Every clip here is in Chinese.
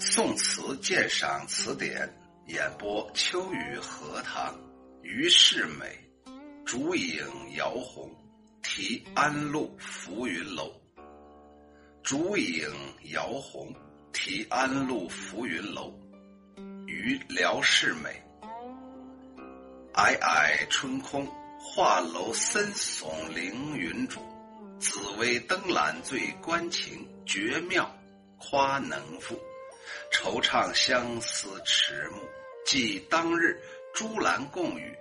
宋词鉴赏词典演播：秋雨荷塘，于世美，竹影摇红，题安陆浮云楼。竹影摇红，题安陆浮云楼。于辽世美。皑皑春空，画楼森耸凌云主。紫薇灯阑醉关情，绝妙夸能赋。惆怅相思迟暮，记当日朱兰共语。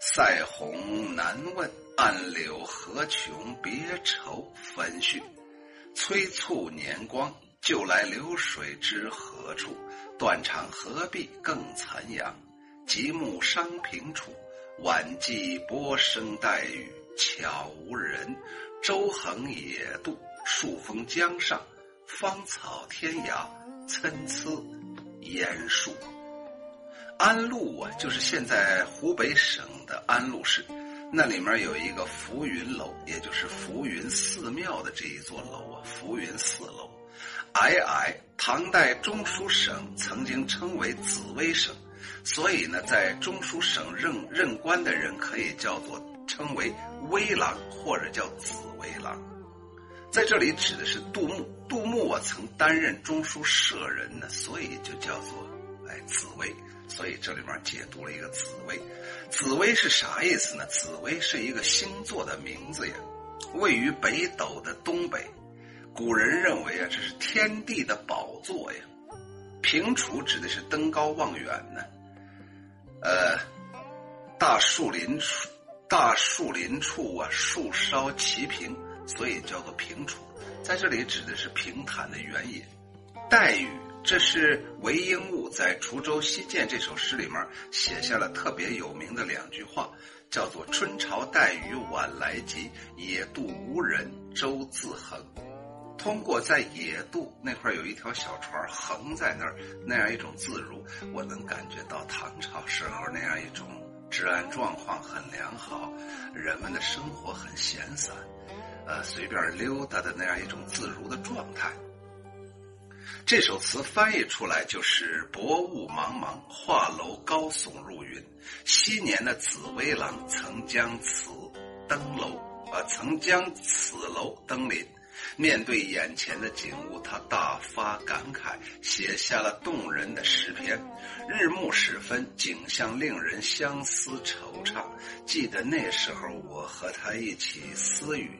塞鸿难问，暗柳何穷别愁分绪。催促年光，就来流水知何处？断肠何必更残阳？极目伤平楚，晚寄波声带雨，悄无人。舟横野渡，数峰江上，芳草天涯。参差烟树，安陆啊，就是现在湖北省的安陆市，那里面有一个浮云楼，也就是浮云寺庙的这一座楼啊，浮云寺楼。皑皑，唐代中书省曾经称为紫微省，所以呢，在中书省任任官的人可以叫做称为微郎，或者叫紫微郎。在这里指的是杜牧，杜牧啊曾担任中书舍人呢，所以就叫做哎紫薇，所以这里面解读了一个紫薇。紫薇是啥意思呢？紫薇是一个星座的名字呀，位于北斗的东北。古人认为啊，这是天地的宝座呀。平楚指的是登高望远呢，呃，大树林处，大树林处啊，树梢齐平。所以叫做平楚，在这里指的是平坦的原野。黛玉，这是韦应物在《滁州西涧》这首诗里面写下了特别有名的两句话，叫做“春潮带雨晚来急，野渡无人舟自横”。通过在野渡那块有一条小船横在那儿那样一种自如，我能感觉到唐朝时候那样一种治安状况很良好，人们的生活很闲散。呃，随便溜达的那样一种自如的状态。这首词翻译出来就是“薄雾茫茫，画楼高耸入云。昔年的紫薇郎曾将此登楼，啊，曾将此楼登临。面对眼前的景物，他大发感慨，写下了动人的诗篇。日暮时分，景象令人相思惆怅。记得那时候，我和他一起私语。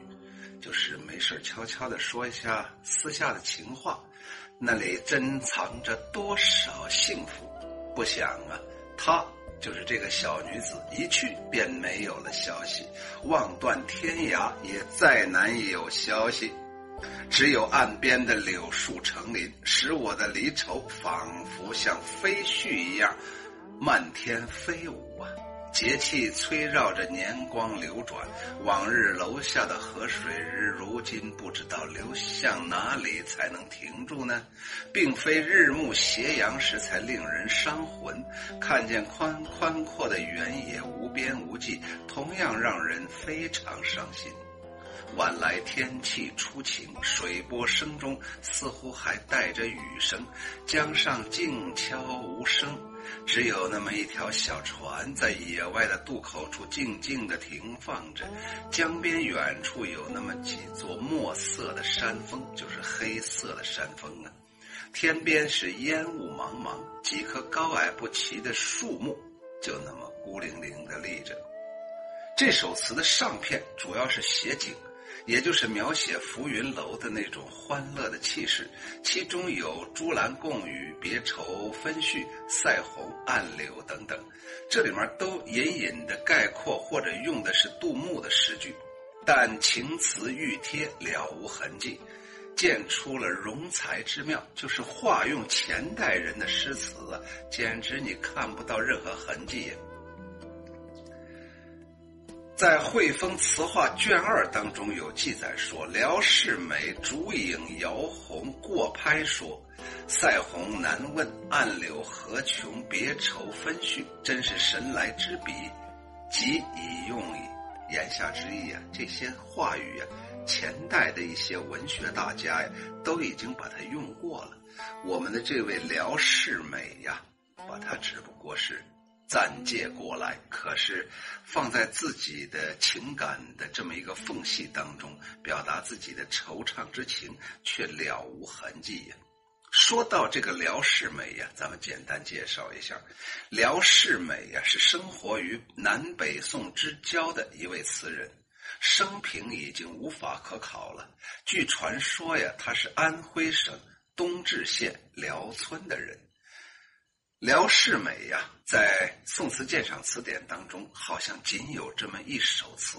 就是没事悄悄的说一下私下的情话，那里珍藏着多少幸福？不想啊，她就是这个小女子，一去便没有了消息，望断天涯也再难有消息，只有岸边的柳树成林，使我的离愁仿佛像飞絮一样漫天飞舞啊。节气催绕着年光流转，往日楼下的河水日如今不知道流向哪里才能停住呢？并非日暮斜阳时才令人伤魂，看见宽宽阔的原野无边无际，同样让人非常伤心。晚来天气初晴，水波声中似乎还带着雨声，江上静悄无声。只有那么一条小船在野外的渡口处静静地停放着，江边远处有那么几座墨色的山峰，就是黑色的山峰啊。天边是烟雾茫茫，几棵高矮不齐的树木就那么孤零零地立着。这首词的上片主要是写景。也就是描写浮云楼的那种欢乐的气势，其中有朱兰共语、别愁分绪、赛红暗柳等等，这里面都隐隐的概括或者用的是杜牧的诗句，但情词欲贴了无痕迹，见出了容才之妙，就是化用前代人的诗词，简直你看不到任何痕迹呀。在《汇丰词话》卷二当中有记载说：“辽世美，竹影摇红过拍说，塞鸿难问，暗柳何穷别愁分绪。”真是神来之笔，即已用矣言下之意啊！这些话语啊，前代的一些文学大家呀，都已经把它用过了。我们的这位辽世美呀，把它只不过是暂借过来，可是放在自己的情感的这么一个缝隙当中，表达自己的惆怅之情，却了无痕迹呀。说到这个辽世美呀，咱们简单介绍一下，辽世美呀是生活于南北宋之交的一位词人，生平已经无法可考了。据传说呀，他是安徽省东至县辽村的人。辽世美呀，在《宋词鉴赏词典》当中，好像仅有这么一首词，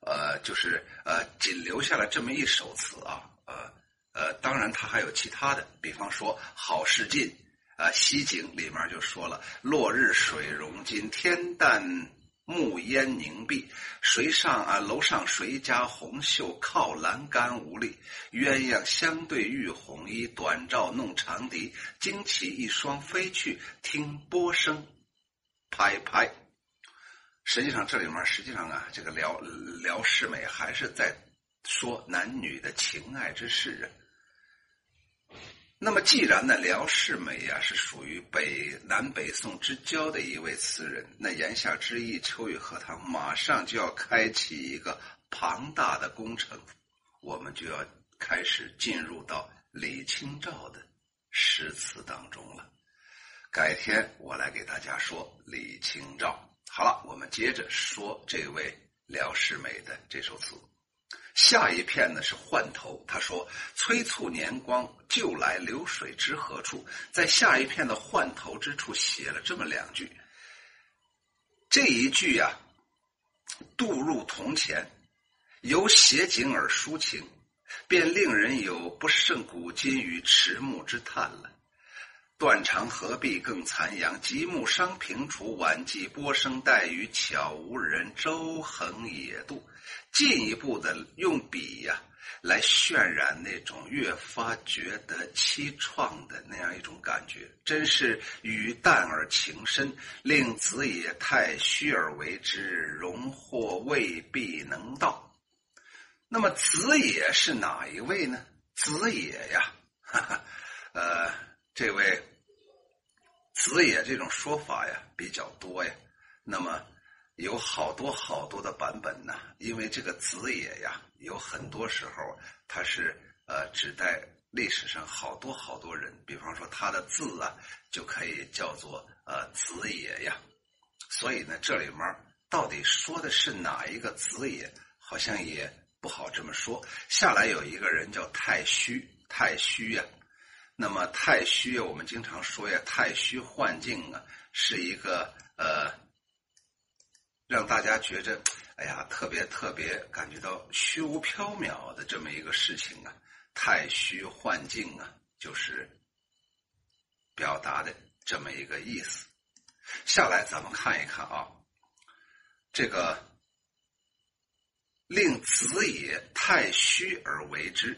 呃，就是呃，仅留下了这么一首词啊，呃。呃，当然，他还有其他的，比方说《好事近》啊，《西景》里面就说了：“落日水溶金，天淡暮烟凝碧。谁上啊？楼上谁家红袖靠栏杆无力？鸳鸯相对浴红衣，短棹弄长笛。惊起一双飞去，听波声拍拍。”实际上，这里面实际上啊，这个辽辽世美还是在说男女的情爱之事啊。那么，既然呢，辽世美呀是属于北南北宋之交的一位词人，那言下之意，秋雨荷塘马上就要开启一个庞大的工程，我们就要开始进入到李清照的诗词当中了。改天我来给大家说李清照。好了，我们接着说这位辽世美的这首词。下一片呢是换头，他说：“催促年光，就来流水知何处？”在下一片的换头之处写了这么两句。这一句呀，渡入铜钱，由写景而抒情，便令人有不胜古今与迟暮之叹了。断肠何必更残阳？极目伤平除，晚寄波声带雨，悄无人舟横野渡。进一步的用笔呀，来渲染那种越发觉得凄怆的那样一种感觉，真是雨淡而情深，令子也太虚而为之，荣获未必能到。那么子也是哪一位呢？子也呀，哈哈，这位子也这种说法呀比较多呀。那么。有好多好多的版本呢，因为这个子也呀，有很多时候它是呃指代历史上好多好多人，比方说他的字啊，就可以叫做呃子也呀。所以呢，这里面到底说的是哪一个子也，好像也不好这么说。下来有一个人叫太虚，太虚呀。那么太虚，我们经常说呀，太虚幻境啊，是一个呃。让大家觉着，哎呀，特别特别感觉到虚无缥缈的这么一个事情啊，太虚幻境啊，就是表达的这么一个意思。下来咱们看一看啊，这个令子也太虚而为之，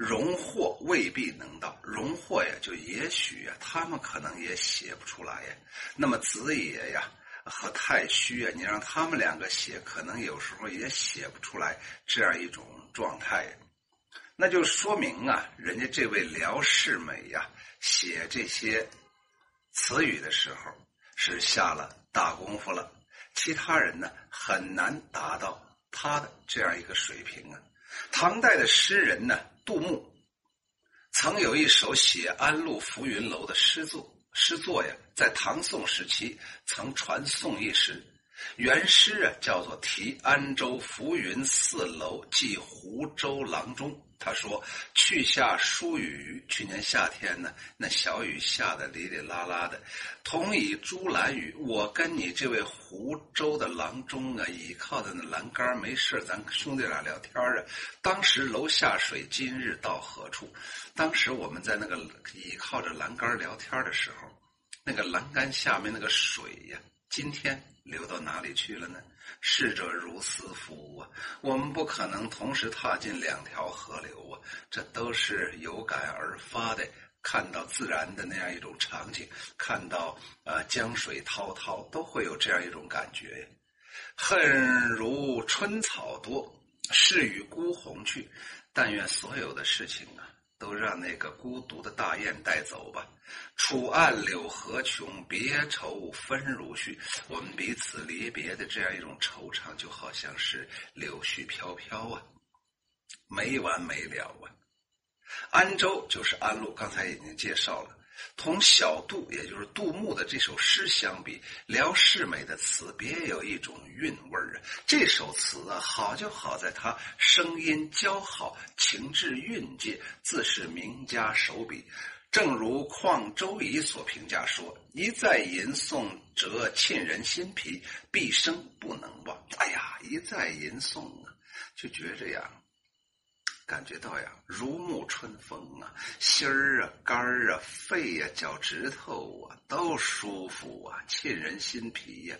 荣获未必能到，荣获呀，就也许呀，他们可能也写不出来呀。那么子也呀。和太虚啊，你让他们两个写，可能有时候也写不出来这样一种状态，那就说明啊，人家这位辽世美呀，写这些词语的时候是下了大功夫了，其他人呢很难达到他的这样一个水平啊。唐代的诗人呢，杜牧曾有一首写安陆浮云楼的诗作。诗作呀，在唐宋时期曾传颂一时。原诗啊，叫做《题安州浮云寺楼寄湖州郎中》。他说：“去下疏雨，去年夏天呢，那小雨下的哩哩啦啦的。同倚朱栏雨，我跟你这位湖州的郎中啊，倚靠在那栏杆没事咱兄弟俩聊天啊。当时楼下水，今日到何处？当时我们在那个倚靠着栏杆聊天的时候，那个栏杆下面那个水呀，今天流到哪里去了呢？”逝者如斯夫啊！我们不可能同时踏进两条河流啊！这都是有感而发的，看到自然的那样一种场景，看到啊江水滔滔，都会有这样一种感觉。恨如春草多，是与孤鸿去。但愿所有的事情啊，都让那个孤独的大雁带走吧。楚岸柳何穷，别愁分如絮。我们彼此离别的这样一种惆怅，就好像是柳絮飘飘啊，没完没了啊。安州就是安陆，刚才已经介绍了。同小杜，也就是杜牧的这首诗相比，辽世美的词别有一种韵味儿啊。这首词啊，好就好在它声音姣好，情致韵界，自是名家手笔。正如况周乙所评价说：“一再吟诵，则沁人心脾，毕生不能忘。”哎呀，一再吟诵啊，就觉着呀。感觉到呀，如沐春风啊，心儿啊、肝儿啊、肺呀、脚趾头啊，都舒服啊，沁人心脾呀，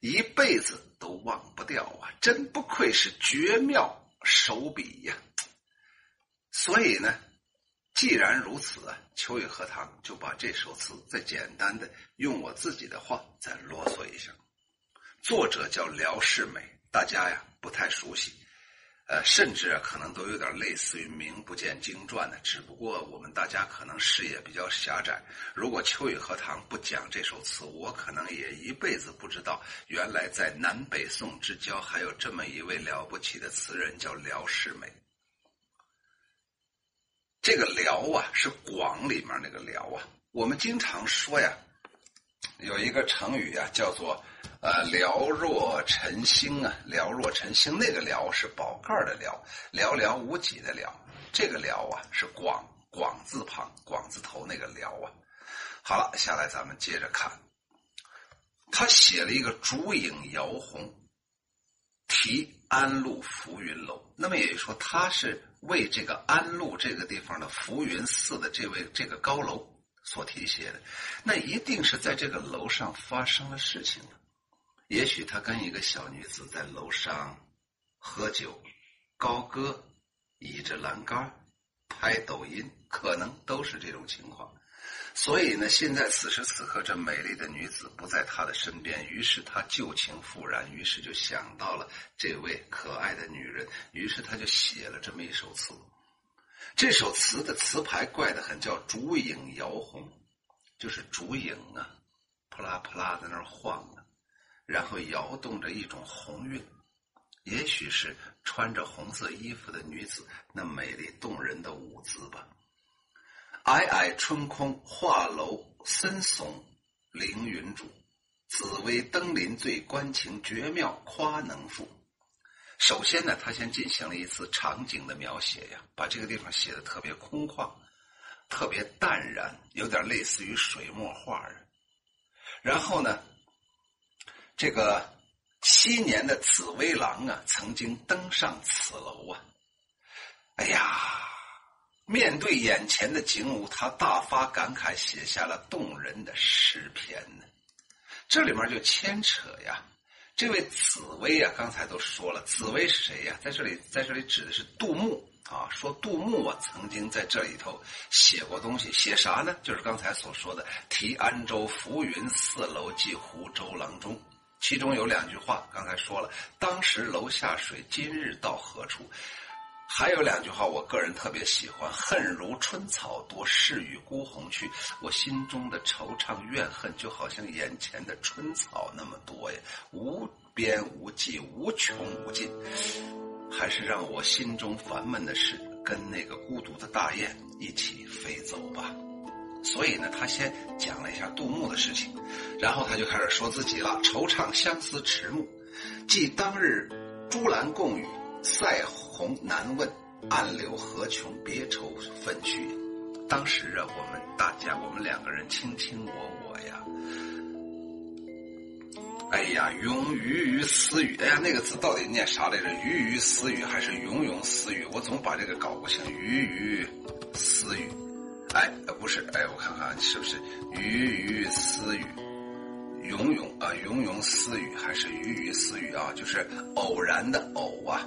一辈子都忘不掉啊！真不愧是绝妙手笔呀。所以呢，既然如此啊，秋雨荷塘就把这首词再简单的用我自己的话再啰嗦一下。作者叫辽世美，大家呀不太熟悉。呃，甚至可能都有点类似于名不见经传的，只不过我们大家可能视野比较狭窄。如果秋雨荷塘不讲这首词，我可能也一辈子不知道，原来在南北宋之交还有这么一位了不起的词人，叫辽世美。这个“辽”啊，是广里面那个“辽”啊。我们经常说呀，有一个成语啊，叫做。呃，寥若晨星啊，寥若晨星，那个寥是宝盖的寥，寥寥无几的寥，这个寥啊是广广字旁广字头那个寥啊。好了，下来咱们接着看，他写了一个烛影摇红，题安陆浮云楼。那么也就是说，他是为这个安陆这个地方的浮云寺的这位这个高楼所题写的。那一定是在这个楼上发生了事情了。也许他跟一个小女子在楼上喝酒、高歌、倚着栏杆拍抖音，可能都是这种情况。所以呢，现在此时此刻，这美丽的女子不在他的身边，于是他旧情复燃，于是就想到了这位可爱的女人，于是他就写了这么一首词。这首词的词牌怪得很，叫“烛影摇红”，就是烛影啊，扑啦扑啦在那儿晃。然后摇动着一种红晕，也许是穿着红色衣服的女子那美丽动人的舞姿吧。皑皑春空画楼森耸凌云主，紫薇登临醉观情绝妙夸能赋。首先呢，他先进行了一次场景的描写呀，把这个地方写的特别空旷，特别淡然，有点类似于水墨画儿。然后呢。这个七年的紫薇郎啊，曾经登上此楼啊。哎呀，面对眼前的景物，他大发感慨，写下了动人的诗篇呢。这里面就牵扯呀，这位紫薇啊，刚才都说了，紫薇是谁呀？在这里，在这里指的是杜牧啊。说杜牧啊，曾经在这里头写过东西，写啥呢？就是刚才所说的《题安州浮云寺楼记湖州郎中》。其中有两句话，刚才说了，当时楼下水，今日到何处？还有两句话，我个人特别喜欢：恨如春草多，逝与孤鸿去。我心中的惆怅怨恨，就好像眼前的春草那么多呀，无边无际，无穷无尽。还是让我心中烦闷的事，跟那个孤独的大雁一起飞走吧。所以呢，他先讲了一下杜牧的事情，然后他就开始说自己了：惆怅相思迟暮，记当日朱兰共语，塞鸿难问，暗流何穷，别愁分绪。当时啊，我们大家，我们两个人卿卿我我呀。哎呀，庸于私语，哎呀，那个字到底念啥来着？鱼于私语还是庸庸私语？我总把这个搞不清。鱼于私语。哎，不是，哎，我看看是不是鱼鱼私语，庸庸啊，庸庸私语还是鱼鱼私语啊？就是偶然的偶啊，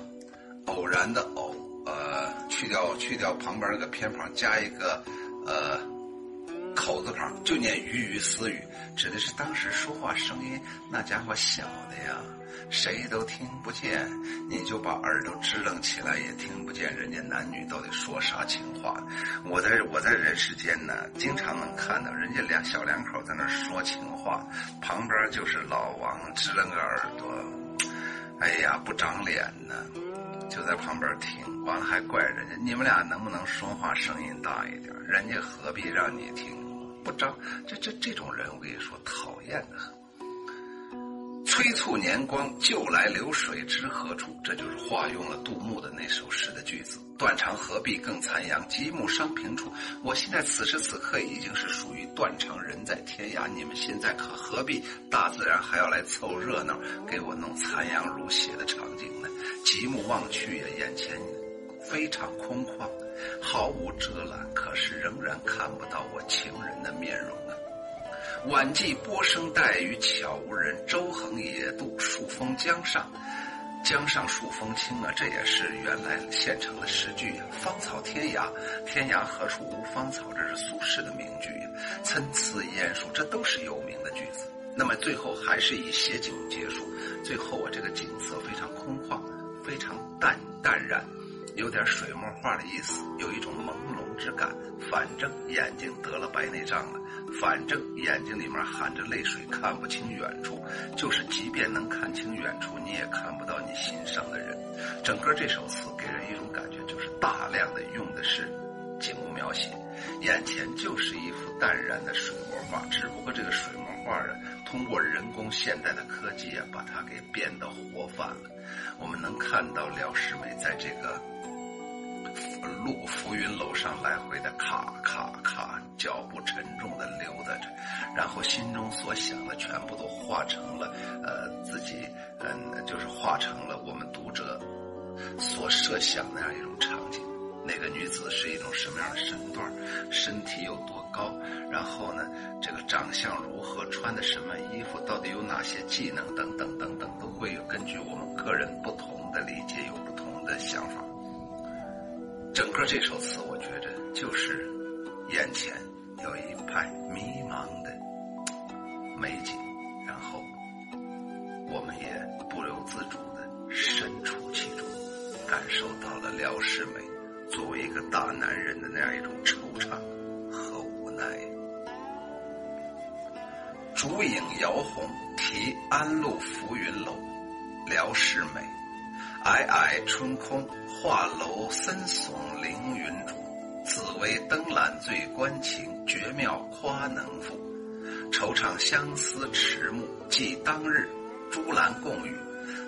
偶然的偶，呃，去掉去掉旁边那个偏旁，加一个呃口字旁就念鱼鱼私语，指的是当时说话声音那家伙小的呀，谁都听不见，你就把耳朵支棱起来也听不见人家男女到底说啥情话。我在我在人世间呢，经常能看到人家两小两口在那说情话，旁边就是老王支棱个耳朵，哎呀不长脸呢。就在旁边听，完了还怪人家，你们俩能不能说话声音大一点？人家何必让你听？不长，这这这种人，我跟你说，讨厌的很。催促年光，旧来流水知何处？这就是化用了杜牧的那首诗的句子。断肠何必更残阳，极目伤平处。我现在此时此刻已经是属于断肠人在天涯，你们现在可何必大自然还要来凑热闹，给我弄残阳如血的场景呢？极目望去呀，眼前非常空旷，毫无遮拦，可是仍然看不到我情人的面容。晚寄波声带雨，悄无人。舟横野渡，数峰江上，江上数风清啊！这也是原来现成的诗句。芳草天涯，天涯何处无芳草？这是苏轼的名句呀。参差艳树，这都是有名的句子。那么最后还是以写景结束。最后啊，这个景色非常空旷，非常淡淡然，有点水墨画的意思，有一种朦胧之感。反正眼睛得了白内障了。反正眼睛里面含着泪水，看不清远处。就是即便能看清远处，你也看不到你心上的人。整个这首词给人一种感觉，就是大量的用的是景物描写，眼前就是一幅淡然的水墨画。只不过这个水墨画啊，通过人工现代的科技啊，把它给变得活泛了。我们能看到廖世美在这个。路浮云楼上来回的咔咔咔，脚步沉重的溜达着，然后心中所想的全部都化成了，呃，自己，嗯，就是化成了我们读者所设想那样一种场景。那个女子是一种什么样的身段，身体有多高，然后呢，这个长相如何，穿的什么衣服，到底有哪些技能，等等等等，都会有。根据我们个人不同的理解，有不同的想法。整个这首词，我觉着就是眼前有一派迷茫的美景，然后我们也不由自主的身处其中，感受到了廖世美作为一个大男人的那样一种惆怅和无奈。烛影摇红，题安陆浮云楼，廖世美。皑皑春空，画楼森耸凌云主。紫薇灯缆醉关情，绝妙夸能赋。惆怅相思迟暮，寄当日朱兰共语。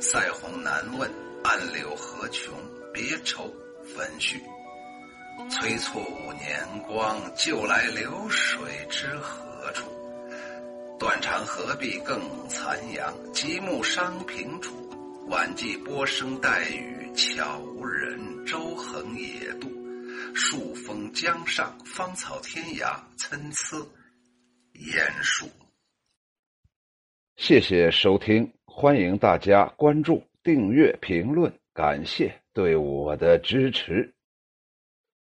塞鸿难问，暗柳何穷？别愁分续。催促五年光，就来流水知何处？断肠何必更残阳，极目伤平楚。晚霁波声带雨，悄无人。舟横野渡，数峰江上，芳草天涯，参差艳树。谢谢收听，欢迎大家关注、订阅、评论，感谢对我的支持。